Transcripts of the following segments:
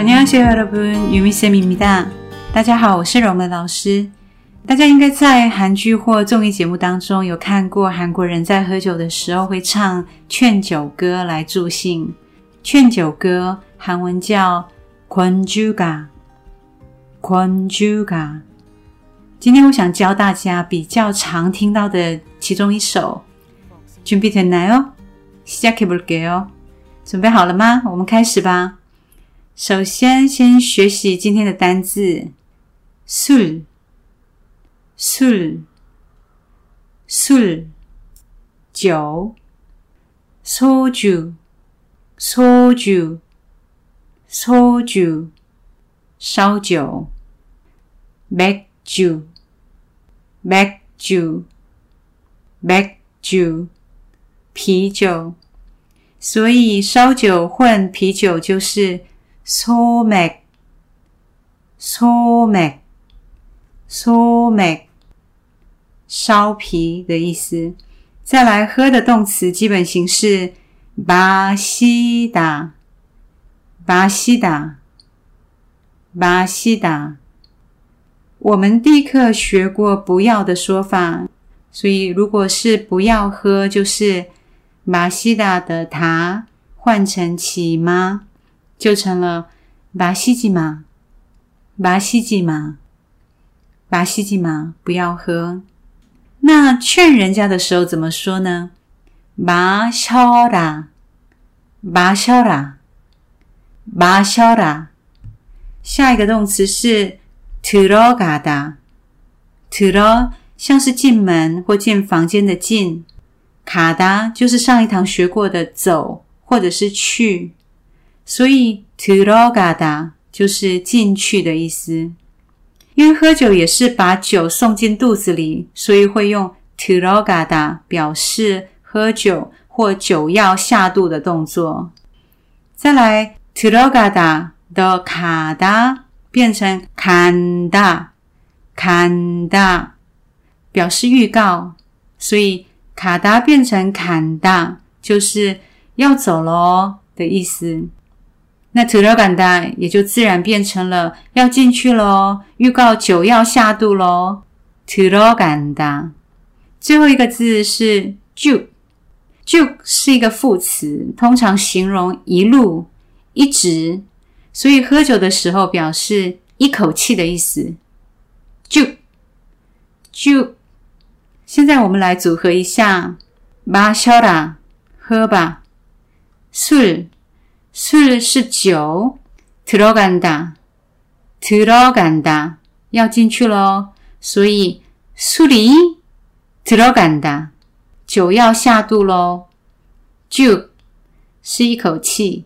안녕하세요여러분，유미쌤입니다。大家好，我是荣的老师。大家应该在韩剧或综艺节目当中有看过韩国人在喝酒的时候会唱劝酒歌来助兴。劝酒歌韩文叫권주가， 권주 가。 今天我想教大家比较常听到的其中一首。준비됐나요시작해볼게요准备好了吗？我们开始吧。 首先，先学习今天的单字 s u l s u l s u l 酒，soju，soju，soju，烧酒，maju，maju，maju，啤酒。所以，烧酒混啤酒就是。 소맥소맥소맥烧啤的意思。再来，喝的动词基本形式마시 다， 마시 다， 마시 다。 我们第一课学过不要的说法，所以如果是不要喝，就是마시다的다换成起吗？ ”。就成了巴西吉玛，巴西吉玛，巴西吉玛，不要喝。那劝人家的时候怎么说呢？马肖拉，马肖拉，马肖拉。下一个动词是 to ro gada，to ro 像是进门或进房间的进，卡达就是上一堂学过的走或者是去。所以 to ro gada 就是进去的意思。因为喝酒也是把酒送进肚子里，所以会用 to ro gada 表示喝酒或酒要下肚的动作。再来 to ro gada 的卡达变成 kanda kanda 表示预告，所以卡达变成 kanda 就是要走喽的意思。那 to ro ganda 也就自然变成了要进去喽，预告酒要下肚喽。to ro ganda 最后一个字是 ju，ju 是一个副词，通常形容一路一直，所以喝酒的时候表示一口气的意思。ju，ju。现在我们来组合一下，마셔라喝吧，술 술是酒，들어간다， 들어간다， 要进去喽。所以술이 들어간다， 酒要下肚喽。쭉是一口气。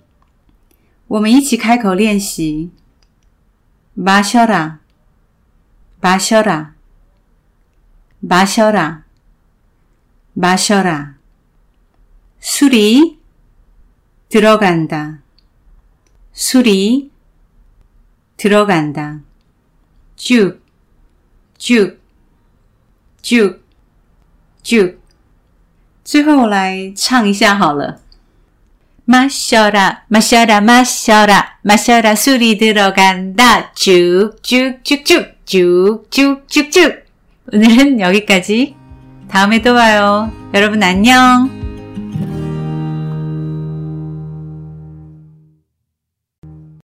我们一起开口练习。마셔 라， 마셔 라， 마셔 라， 마셔 라。 술이 들어간다. 술이 들어간다. 쭉, 쭉, 쭉, 쭉. 最后来唱一下好了。 마셔라, 마셔라, 마셔라, 마셔라, 술이 들어간다. 쭉, 쭉, 쭉, 쭉, 쭉, 쭉, 쭉, 쭉. 오늘은 여기까지. 다음에 또 봐요. 여러분 안녕.